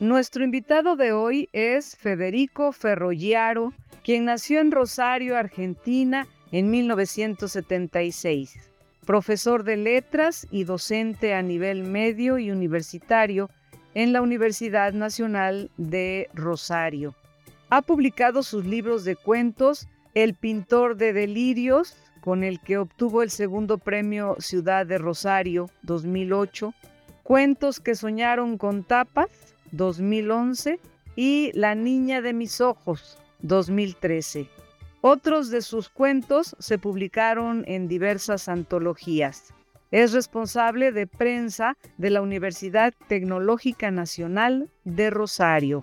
Nuestro invitado de hoy es Federico Ferrollaro, quien nació en Rosario, Argentina, en 1976. Profesor de letras y docente a nivel medio y universitario en la Universidad Nacional de Rosario. Ha publicado sus libros de cuentos El pintor de delirios, con el que obtuvo el segundo premio Ciudad de Rosario 2008, Cuentos que soñaron con tapas 2011 y La niña de mis ojos 2013. Otros de sus cuentos se publicaron en diversas antologías. Es responsable de prensa de la Universidad Tecnológica Nacional de Rosario.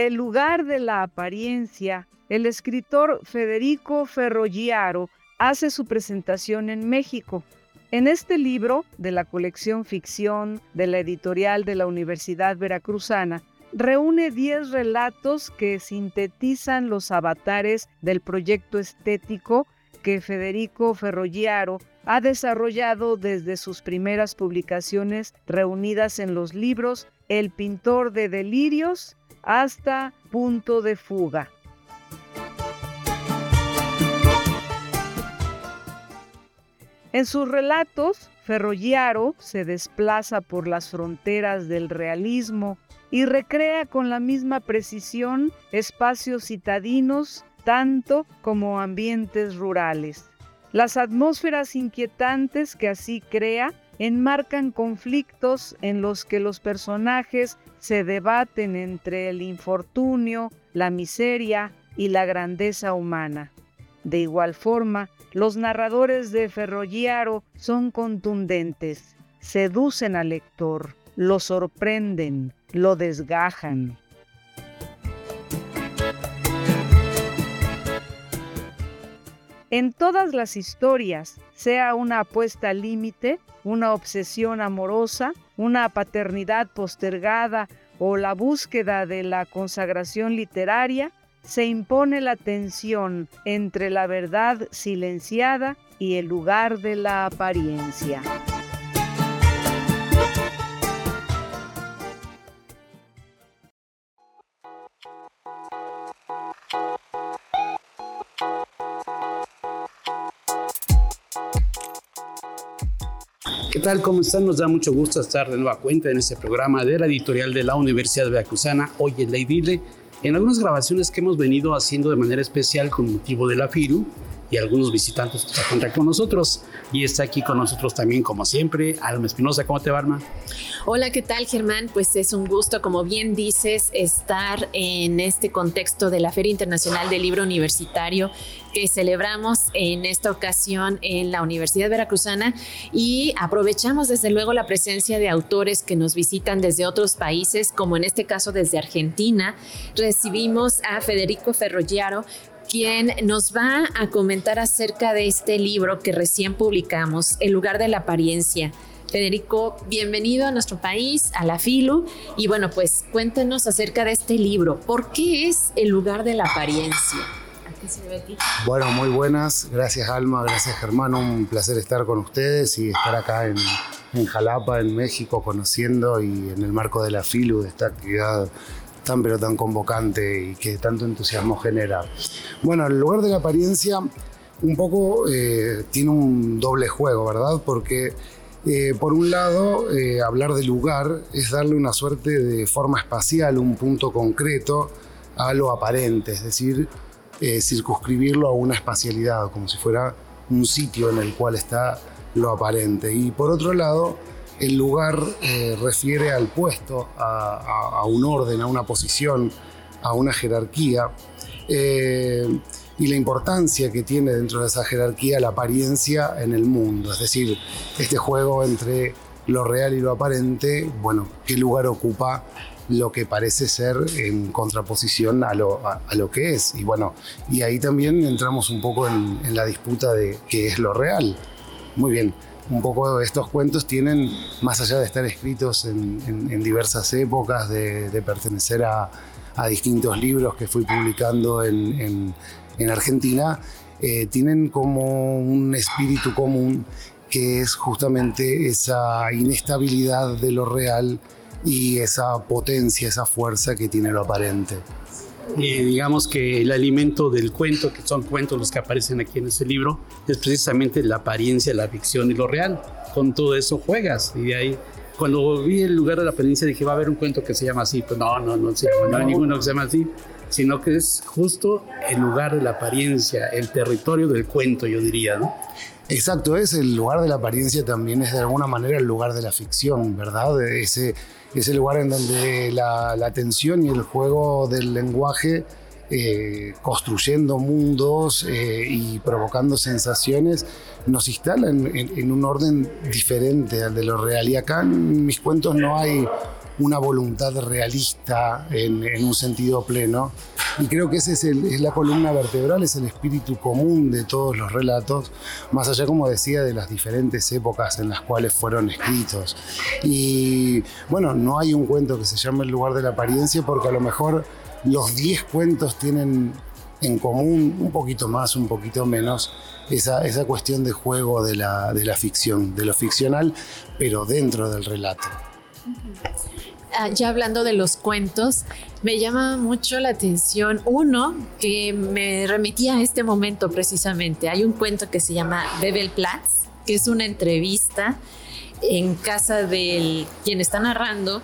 El lugar de la apariencia, el escritor Federico Ferrogiaro hace su presentación en México. En este libro, de la colección Ficción de la editorial de la Universidad Veracruzana, reúne 10 relatos que sintetizan los avatares del proyecto estético que Federico Ferrogiaro ha desarrollado desde sus primeras publicaciones reunidas en los libros El pintor de delirios hasta punto de fuga. En sus relatos, Ferrollaro se desplaza por las fronteras del realismo y recrea con la misma precisión espacios citadinos tanto como ambientes rurales. Las atmósferas inquietantes que así crea enmarcan conflictos en los que los personajes se debaten entre el infortunio, la miseria y la grandeza humana. De igual forma, los narradores de Ferrogiaro son contundentes, seducen al lector, lo sorprenden, lo desgajan. En todas las historias, sea una apuesta límite, una obsesión amorosa, una paternidad postergada o la búsqueda de la consagración literaria, se impone la tensión entre la verdad silenciada y el lugar de la apariencia. Tal? ¿Cómo están? Nos da mucho gusto estar de nueva cuenta en este programa de la editorial de la Universidad Veracruzana, hoy en Ley Dile, en algunas grabaciones que hemos venido haciendo de manera especial con motivo de la FIRU y algunos visitantes que se encuentran con nosotros. Y está aquí con nosotros también, como siempre, Alma Espinosa. ¿Cómo te va, Alma? Hola, ¿qué tal, Germán? Pues es un gusto, como bien dices, estar en este contexto de la Feria Internacional del Libro Universitario que celebramos en esta ocasión en la Universidad Veracruzana y aprovechamos desde luego la presencia de autores que nos visitan desde otros países, como en este caso desde Argentina. Recibimos a Federico Ferrogiaro, quien nos va a comentar acerca de este libro que recién publicamos, El lugar de la apariencia. Federico, bienvenido a nuestro país, a la FILU. Y bueno, pues cuéntenos acerca de este libro. ¿Por qué es el lugar de la apariencia? Bueno, muy buenas. Gracias Alma, gracias Germán. Un placer estar con ustedes y estar acá en, en Jalapa, en México, conociendo y en el marco de la FILU, de esta actividad tan pero tan convocante y que tanto entusiasmo genera. Bueno, el lugar de la apariencia un poco eh, tiene un doble juego, ¿verdad? Porque Eh, por un lado, eh, hablar de lugar es darle una suerte de forma espacial, un punto concreto a lo aparente, es decir, circunscribirlo a una espacialidad, como si fuera un sitio en el cual está lo aparente. Y por otro lado, el lugar refiere al puesto, a, un orden, a una posición, a una jerarquía y la importancia que tiene dentro de esa jerarquía la apariencia en el mundo. Es decir, este juego entre lo real y lo aparente, bueno, qué lugar ocupa lo que parece ser en contraposición a lo, a, lo que es. Y bueno, y ahí también entramos un poco en, la disputa de qué es lo real. Muy bien, un poco estos cuentos tienen, más allá de estar escritos en, diversas épocas, de, pertenecer a, a, distintos libros que fui publicando en, en Argentina, eh, tienen como un espíritu común que es justamente esa inestabilidad de lo real y esa potencia, esa fuerza que tiene lo aparente. Y digamos que el alimento del cuento, que son cuentos los que aparecen aquí en este libro, es precisamente la apariencia, la ficción y lo real. Con todo eso juegas. Y de ahí, cuando vi el lugar de la apariencia, dije, va a haber un cuento que se llama así. Pues no, no, no, no hay ninguno que se llama así sino que es justo el lugar de la apariencia, el territorio del cuento, yo diría, ¿no? Exacto, es el lugar de la apariencia también es de alguna manera el lugar de la ficción, ¿verdad? Ese, ese lugar en donde la, la tensión y el juego del lenguaje eh, construyendo mundos eh, y provocando sensaciones, nos instalan en, un orden diferente al de lo real. Y acá en mis cuentos no hay una voluntad realista en, un sentido pleno. Y creo que esa es, es, la columna vertebral, es el espíritu común de todos los relatos, más allá, como decía, de las diferentes épocas en las cuales fueron escritos. Y bueno, no hay un cuento que se llame El lugar de la apariencia porque a lo mejor los 10 cuentos tienen en común, un poquito más, un poquito menos, esa, esa cuestión de juego de la, de la ficción, de lo ficcional, pero dentro del relato. Ah, ya hablando de los cuentos, me llama mucho la atención uno que me remitía a este momento precisamente. Hay un cuento que se llama Bebelplatz, que es una entrevista en casa del quien está narrando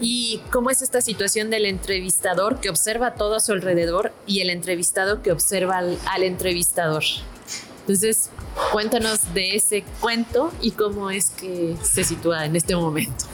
y cómo es esta situación del entrevistador que observa todo a su alrededor y el entrevistado que observa al entrevistador. Entonces, cuéntanos de ese cuento y cómo es que se sitúa en este momento.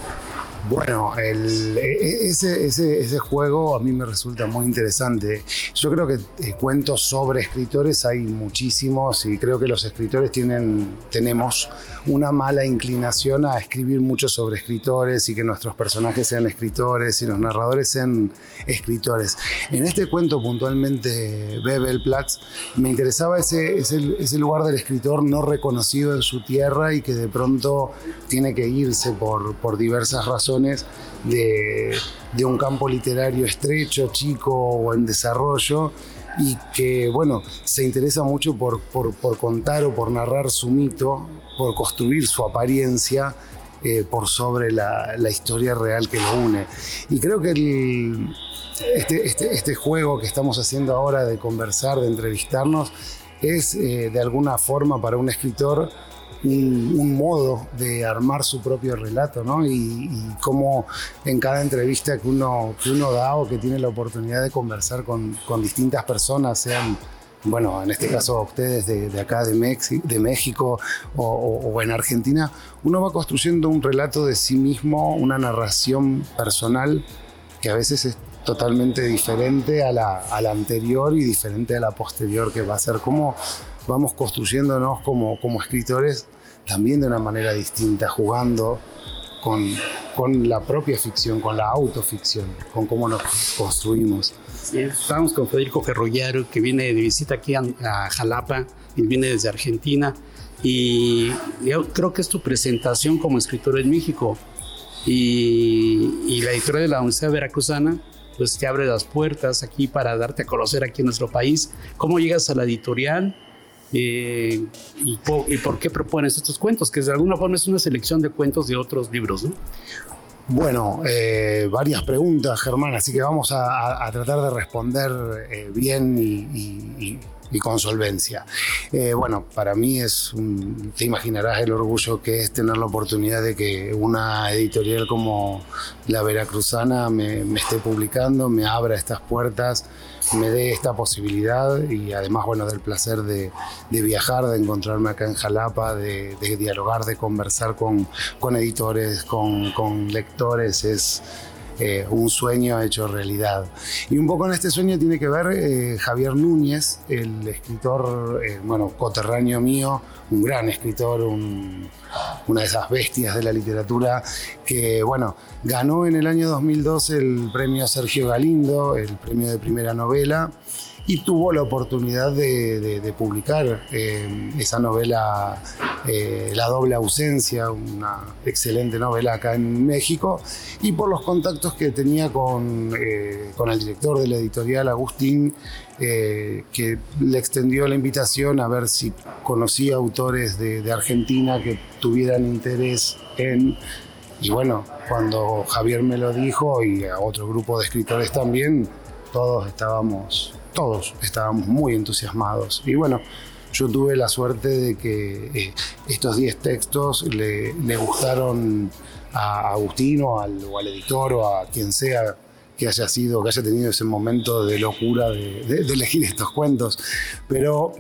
Bueno, e, e, ese, juego a mí me resulta muy interesante. Yo creo que eh, cuentos sobre escritores hay muchísimos y creo que los escritores tienen, tenemos una mala inclinación a escribir mucho sobre escritores y que nuestros personajes sean escritores y los narradores sean escritores. En este cuento puntualmente, Bebelplatz, me interesaba ese, lugar del escritor no reconocido en su tierra y que de pronto tiene que irse por diversas razones de, un campo literario estrecho, chico o en desarrollo y que, bueno, se interesa mucho por, contar o por narrar su mito, por construir su apariencia eh, por sobre la, historia real que lo une. Y creo que este, este, este, juego que estamos haciendo ahora de conversar, de entrevistarnos, es eh, de alguna forma para un escritor un, modo de armar su propio relato, ¿no? Y, cómo en cada entrevista que uno, que uno da o que tiene la oportunidad de conversar con, con distintas personas, sean bueno, en este caso ustedes de, acá de, México o, en Argentina, uno va construyendo un relato de sí mismo, una narración personal que a veces es totalmente diferente a la, a la anterior y diferente a la posterior que va a ser. ¿Cómo vamos construyéndonos como, como escritores también de una manera distinta, jugando con, con la propia ficción, con la autoficción, con cómo nos construimos. estamos con Federico Ferrollaro, que viene de visita aquí a, Jalapa, y viene desde Argentina, y yo creo que es tu presentación como escritor en México. Y, y la editorial de la Universidad Veracruzana pues te abre las puertas aquí para darte a conocer aquí en nuestro país. ¿Cómo llegas a la editorial? Eh, y, por qué propones estos cuentos? Que de alguna forma es una selección de cuentos de otros libros, ¿no? Bueno, eh, varias preguntas, Germán, así que vamos a, tratar de responder eh, bien y, y con solvencia. Eh, bueno, para mí es, un, te imaginarás el orgullo que es tener la oportunidad de que una editorial como La Veracruzana me, me esté publicando, me abra estas puertas, me dé esta posibilidad y además, bueno, del placer de, de viajar, de encontrarme acá en Jalapa, de, de dialogar, de conversar con, con editores, con, con lectores, es eh, un sueño hecho realidad. Y un poco en este sueño tiene que ver eh, Javier Núñez, el escritor, eh, bueno, coterráneo mío, un gran escritor, una de esas bestias de la literatura, que, bueno, ganó en el año 2012 el premio Sergio Galindo, el premio de primera novela y tuvo la oportunidad de, publicar eh, esa novela eh, La doble ausencia, una excelente novela acá en México, y por los contactos que tenía con, eh, con el director de la editorial, Agustín, que le extendió la invitación a ver si conocía autores de, de Argentina que tuvieran interés en... Y bueno, cuando Javier me lo dijo y a otro grupo de escritores también, todos estábamos todos estábamos muy entusiasmados. Y bueno, yo tuve la suerte de que eh, estos 10 textos le, gustaron a Agustino o al editor o a quien sea que haya sido, que haya tenido ese momento de locura de, elegir estos cuentos. Pero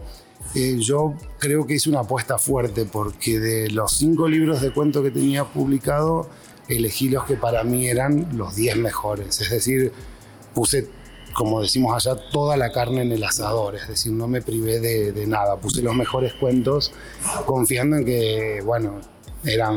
eh, yo creo que hice una apuesta fuerte porque de los cinco libros de cuento que tenía publicado, elegí los que para mí eran los 10 mejores. Es decir, puse como decimos allá, toda la carne en el asador, es decir, no me privé de, nada, puse los mejores cuentos confiando en que, bueno, eran,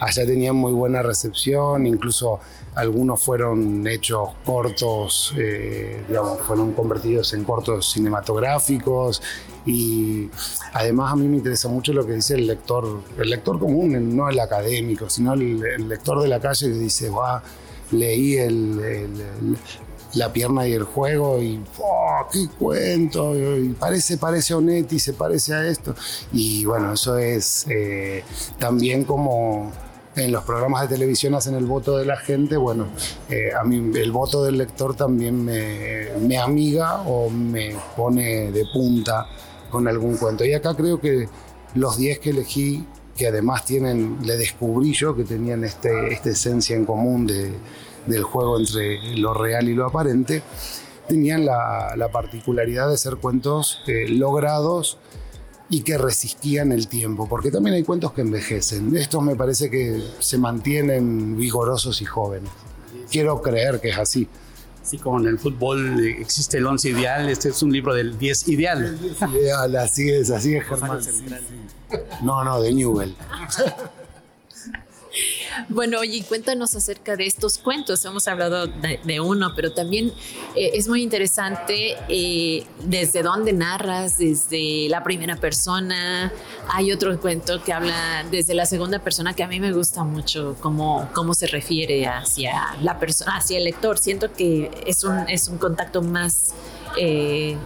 allá tenían muy buena recepción, incluso algunos fueron hechos cortos, eh, digamos, fueron convertidos en cortos cinematográficos y además a mí me interesa mucho lo que dice el lector, el lector común, no el académico, sino el, lector de la calle que dice, va, leí el, la pierna y el juego y oh, qué cuento, y parece, parece Onetti, se parece a esto. Y bueno, eso es eh, también como en los programas de televisión hacen el voto de la gente, bueno, eh, a mí el voto del lector también me, me amiga o me pone de punta con algún cuento. Y acá creo que los 10 que elegí, que además tienen, le descubrí yo que tenían este, esta esencia en común de del juego entre lo real y lo aparente, tenían la, particularidad de ser cuentos eh, logrados y que resistían el tiempo, porque también hay cuentos que envejecen. Estos me parece que se mantienen vigorosos y jóvenes. Quiero creer que es así. Así como en el fútbol existe el 11 ideal, este es un libro del 10 ideal. ideal, así es, así es, Germán. No, no, de Newell. Bueno, oye, cuéntanos acerca de estos cuentos. Hemos hablado de, uno, pero también eh, es muy interesante eh, desde dónde narras, desde la primera persona. Hay otro cuento que habla desde la segunda persona que a mí me gusta mucho cómo, cómo se refiere hacia la persona, hacia el lector. Siento que es un, es un contacto más eh,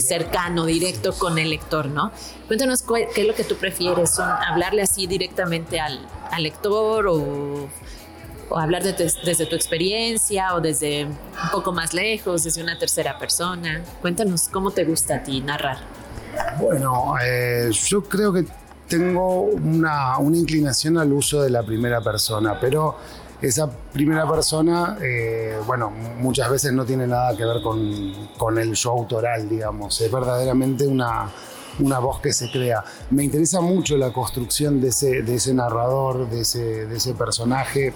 cercano, directo con el lector, ¿no? Cuéntanos qué es lo que tú prefieres, hablarle así directamente al, lector o, hablar desde tu experiencia o desde un poco más lejos, desde una tercera persona. Cuéntanos cómo te gusta a ti narrar. Bueno, eh, yo creo que tengo una, una inclinación al uso de la primera persona, pero esa primera persona, eh, bueno, muchas veces no tiene nada que ver con, el show autoral, digamos, es verdaderamente una, una voz que se crea. Me interesa mucho la construcción de ese, de ese narrador, de ese, de ese personaje.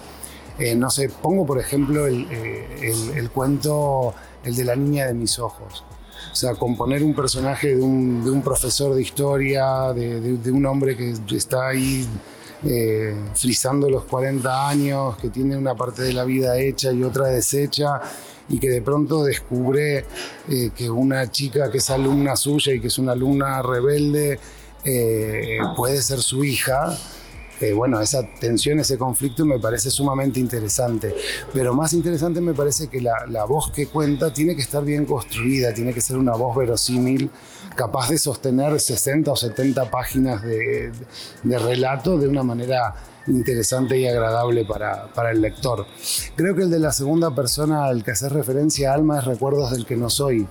Eh, no sé, pongo por ejemplo eh, el, cuento, el de la niña de mis ojos. O sea, componer un personaje de un, de un profesor de historia, de, de, un hombre que está ahí eh, frisando los 40 años, que tiene una parte de la vida hecha y otra deshecha, y que de pronto descubre eh, que una chica que es alumna suya y que es una alumna rebelde eh, puede ser su hija eh, bueno, esa tensión, ese conflicto me parece sumamente interesante. Pero más interesante me parece que la, voz que cuenta tiene que estar bien construida, tiene que ser una voz verosímil, capaz de sostener 60 o 70 páginas de, relato de una manera interesante y agradable para, para, el lector. Creo que el de la segunda persona al que hace referencia Alma es Recuerdos del que no soy,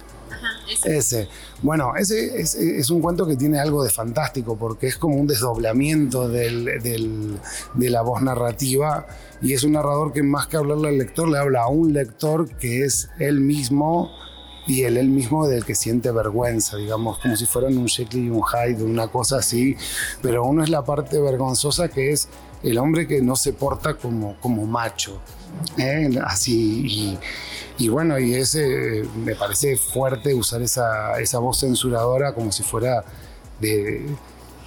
ese. Bueno, ese es, un cuento que tiene algo de fantástico porque es como un desdoblamiento de la voz narrativa y es un narrador que más que hablarle al lector le habla a un lector que es él mismo y él, él mismo del que siente vergüenza, digamos, como si fueran un Jekyll y un Hyde, una cosa así, pero uno es la parte vergonzosa que es el hombre que no se porta como, como macho, ¿eh? así, y, bueno, y ese me parece fuerte usar esa, esa voz censuradora como si fuera de,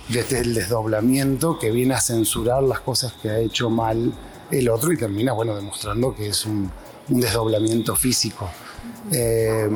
desde el desdoblamiento que viene a censurar las cosas que ha hecho mal el otro y termina, bueno, demostrando que es un, un desdoblamiento físico. Eh,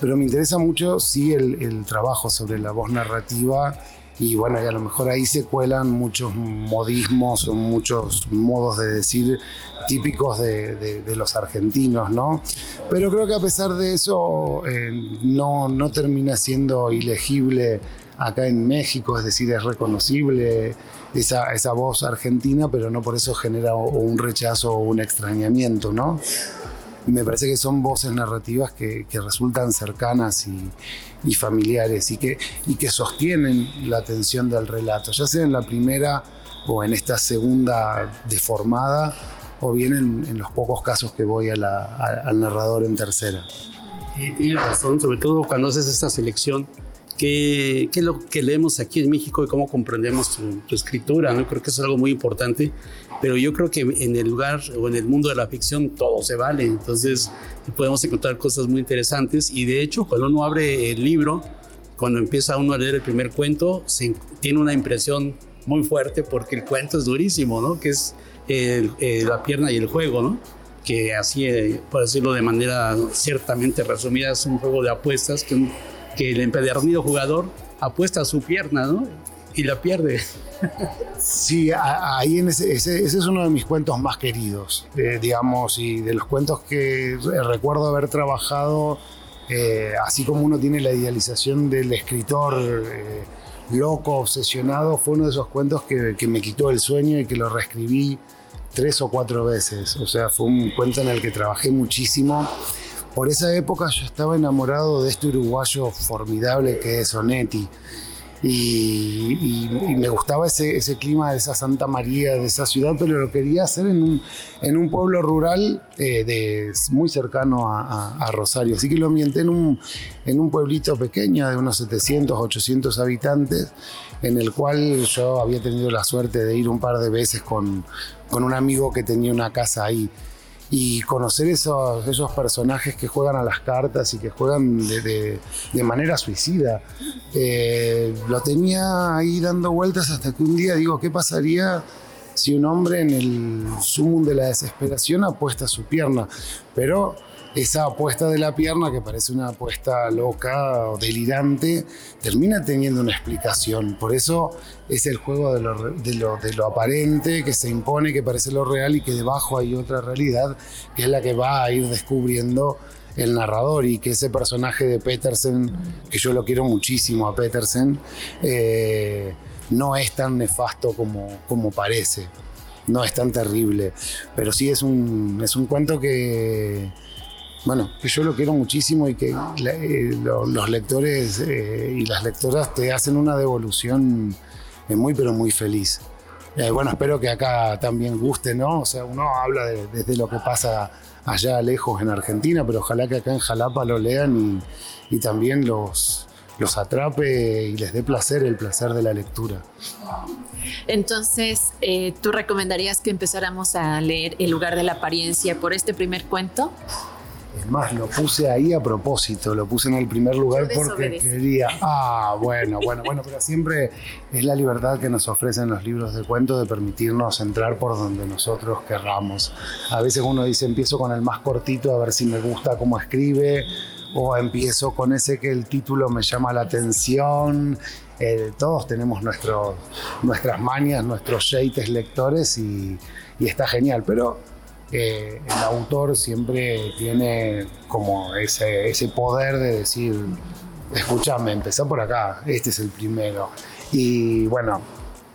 pero me interesa mucho, sí, el, trabajo sobre la voz narrativa y bueno, y a lo mejor ahí se cuelan muchos modismos o muchos modos de decir típicos de, los argentinos, ¿no? Pero creo que a pesar de eso eh, no, no termina siendo ilegible acá en México, es decir, es reconocible esa, esa voz argentina, pero no por eso genera un rechazo o un extrañamiento, ¿no? Me parece que son voces narrativas que, resultan cercanas y, familiares y que, y que sostienen la atención del relato, ya sea en la primera o en esta segunda deformada o bien en, los pocos casos que voy al narrador en tercera. Tienes razón, sobre todo cuando haces esta selección qué, es lo que leemos aquí en México y cómo comprendemos tu, escritura. ¿no? Creo que es algo muy importante, pero yo creo que en el lugar o en el mundo de la ficción todo se vale, entonces podemos encontrar cosas muy interesantes y de hecho cuando uno abre el libro, cuando empieza uno a leer el primer cuento, se, tiene una impresión muy fuerte porque el cuento es durísimo, ¿no? Que es la pierna y el juego, ¿no? Que así, eh, por decirlo de manera ciertamente resumida, es un juego de apuestas que que el empedernido jugador apuesta su pierna, ¿no? Y la pierde. Sí, ahí en ese, ese, es uno de mis cuentos más queridos, eh, digamos, y de los cuentos que recuerdo haber trabajado, eh, así como uno tiene la idealización del escritor eh, loco, obsesionado, fue uno de esos cuentos que, que me quitó el sueño y que lo reescribí tres o cuatro veces. O sea, fue un cuento en el que trabajé muchísimo por esa época yo estaba enamorado de este uruguayo formidable que es Onetti. Y, me gustaba ese, clima de esa Santa María, de esa ciudad, pero lo quería hacer en un, en un pueblo rural eh, de, muy cercano a, Rosario. Así que lo ambienté en un, en un pueblito pequeño de unos 700, 800 habitantes, en el cual yo había tenido la suerte de ir un par de veces con, con un amigo que tenía una casa ahí y conocer esos, esos personajes que juegan a las cartas y que juegan de, manera suicida. Eh, lo tenía ahí dando vueltas hasta que un día digo, ¿qué pasaría si un hombre en el sumum de la desesperación apuesta su pierna? Pero esa apuesta de la pierna, que parece una apuesta loca o delirante, termina teniendo una explicación. Por eso es el juego de lo, de lo, aparente, que se impone, que parece lo real y que debajo hay otra realidad, que es la que va a ir descubriendo el narrador y que ese personaje de Petersen, que yo lo quiero muchísimo a Petersen, eh, no es tan nefasto como, como parece, no es tan terrible, pero sí es un, es un cuento que bueno, que yo lo quiero muchísimo y que eh, los lectores eh, y las lectoras te hacen una devolución eh, muy, pero muy feliz. bueno, espero que acá también guste, ¿no? O sea, uno habla desde lo que pasa allá lejos en Argentina, pero ojalá que acá en Jalapa lo lean y, también los, los atrape y les dé placer el placer de la lectura. Entonces, ¿tú recomendarías que empezáramos a leer El lugar de la apariencia por este primer cuento? Es más, lo puse ahí a propósito, lo puse en el primer lugar porque quería. Ah, bueno, bueno, bueno, pero siempre es la libertad que nos ofrecen los libros de cuentos de permitirnos entrar por donde nosotros querramos. A veces uno dice, empiezo con el más cortito a ver si me gusta cómo escribe, o empiezo con ese que el título me llama la atención. Eh, todos tenemos nuestros, nuestras mañas, nuestros yates lectores y, y está genial, pero el autor siempre tiene como ese, poder de decir, escúchame, empezá por acá, este es el primero. Y bueno,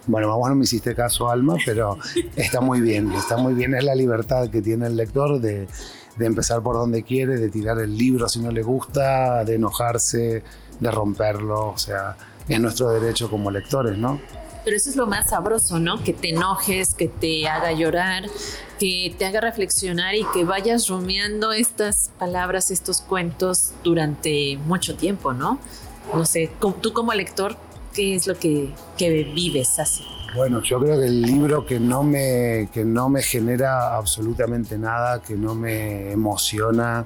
bueno, vos no me hiciste caso, Alma, pero está muy bien, está muy bien, es la libertad que tiene el lector de, de empezar por donde quiere, de tirar el libro si no le gusta, de enojarse, de romperlo, o sea, es nuestro derecho como lectores, ¿no? Pero eso es lo más sabroso, ¿no? Que te enojes, que te haga llorar, que te haga reflexionar y que vayas rumiando estas palabras, estos cuentos durante mucho tiempo, ¿no? No sé, tú como lector, ¿qué es lo que, que vives así? Bueno, yo creo que el libro que no, me, que no me genera absolutamente nada, que no me emociona,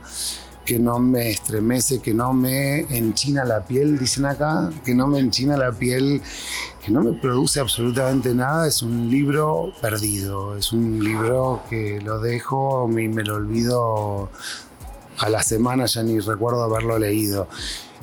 que no me estremece, que no me enchina la piel, dicen acá, que no me enchina la piel, no me produce absolutamente nada, es un libro perdido, es un libro que lo dejo y me lo olvido a la semana, ya ni recuerdo haberlo leído.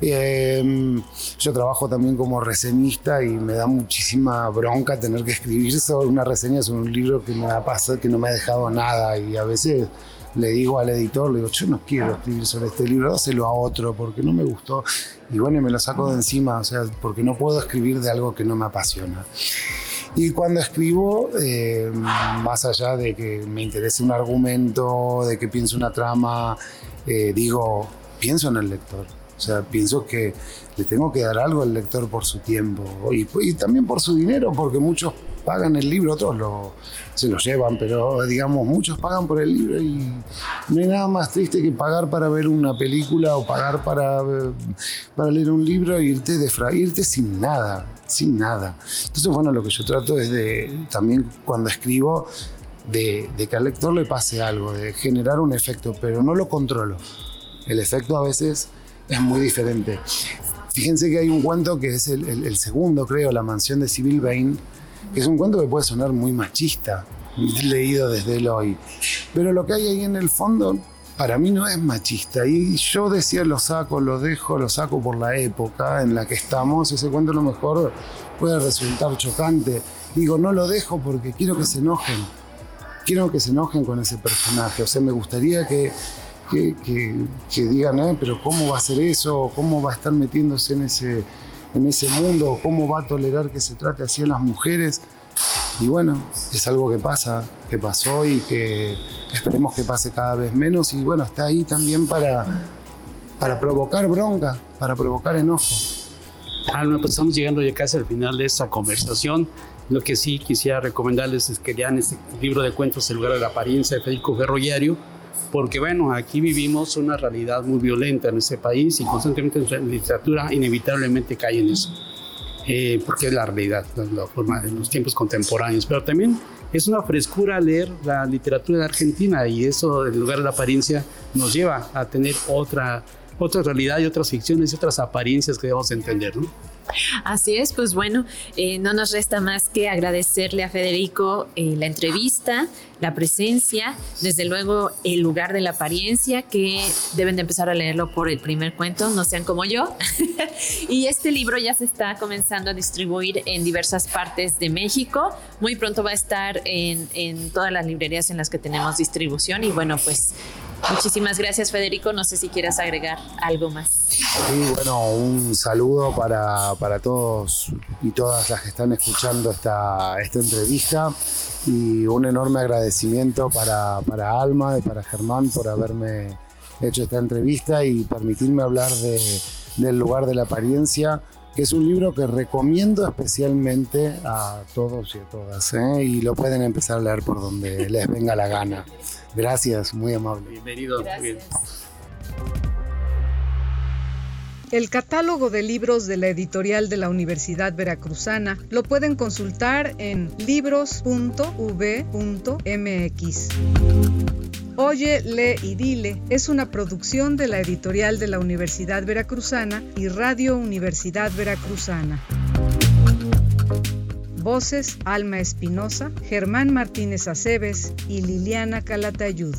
Em, yo trabajo también como reseñista y me da muchísima bronca tener que escribir sobre una reseña sobre un libro que me ha pasado, que no me ha dejado nada y a veces le digo al editor, le digo, yo no quiero escribir sobre este libro, dáselo a otro porque no me gustó. Y bueno, me lo saco de encima, o sea, porque no puedo escribir de algo que no me apasiona. Y cuando escribo, eh, más allá de que me interese un argumento, de que pienso una trama, eh, digo, pienso en el lector. O sea, pienso que le tengo que dar algo al lector por su tiempo y, y también por su dinero, porque muchos pagan el libro, otros lo, se lo llevan, pero digamos, muchos pagan por el libro y no hay nada más triste que pagar para ver una película o pagar para, para leer un libro e irte, de, irte sin nada, sin nada. Entonces, bueno, lo que yo trato es de, también cuando escribo, de, que al lector le pase algo, de generar un efecto, pero no lo controlo. El efecto a veces es muy diferente. Fíjense que hay un cuento que es el, el segundo, creo, La mansión de Sibyl Vane, es un cuento que puede sonar muy machista, leído desde el hoy. Pero lo que hay ahí en el fondo, para mí no es machista. Y yo decía, lo saco, lo dejo, lo saco por la época en la que estamos. Ese cuento a lo mejor puede resultar chocante. Digo, no lo dejo porque quiero que se enojen. Quiero que se enojen con ese personaje. O sea, me gustaría que, que, digan, eh, pero ¿cómo va a ser eso? ¿Cómo va a estar metiéndose en ese en ese mundo, cómo va a tolerar que se trate así a las mujeres. Y bueno, es algo que pasa, que pasó y que esperemos que pase cada vez menos. Y bueno, está ahí también para, para provocar bronca, para provocar enojo. Alma, pues estamos llegando ya casi al final de esta conversación. Lo que sí quisiera recomendarles es que lean este libro de cuentos El lugar de la apariencia de Federico Ferroyario porque bueno, aquí vivimos una realidad muy violenta en este país y constantemente la literatura inevitablemente cae en eso, eh, porque es la realidad, la, forma de los tiempos contemporáneos, pero también es una frescura leer la literatura de Argentina y eso, en lugar de la apariencia, nos lleva a tener otra, otra realidad y otras ficciones y otras apariencias que debemos entender, ¿no? Así es, pues bueno, eh, no nos resta más que agradecerle a Federico eh, la entrevista, la presencia, desde luego el lugar de la apariencia, que deben de empezar a leerlo por el primer cuento, no sean como yo. y este libro ya se está comenzando a distribuir en diversas partes de México. Muy pronto va a estar en, en todas las librerías en las que tenemos distribución y bueno, pues Muchísimas gracias, Federico. No sé si quieras agregar algo más. Sí, bueno, un saludo para, para todos y todas las que están escuchando esta, esta entrevista y un enorme agradecimiento para, para Alma y para Germán por haberme hecho esta entrevista y permitirme hablar de, del lugar de la apariencia que es un libro que recomiendo especialmente a todos y a todas, ¿eh? y lo pueden empezar a leer por donde les venga la gana. Gracias, muy amable. Bienvenido. El catálogo de libros de la editorial de la Universidad Veracruzana lo pueden consultar en libros.v.mx. Oye, lee y dile es una producción de la editorial de la Universidad Veracruzana y Radio Universidad Veracruzana. Voces Alma Espinosa, Germán Martínez Aceves y Liliana Calatayud.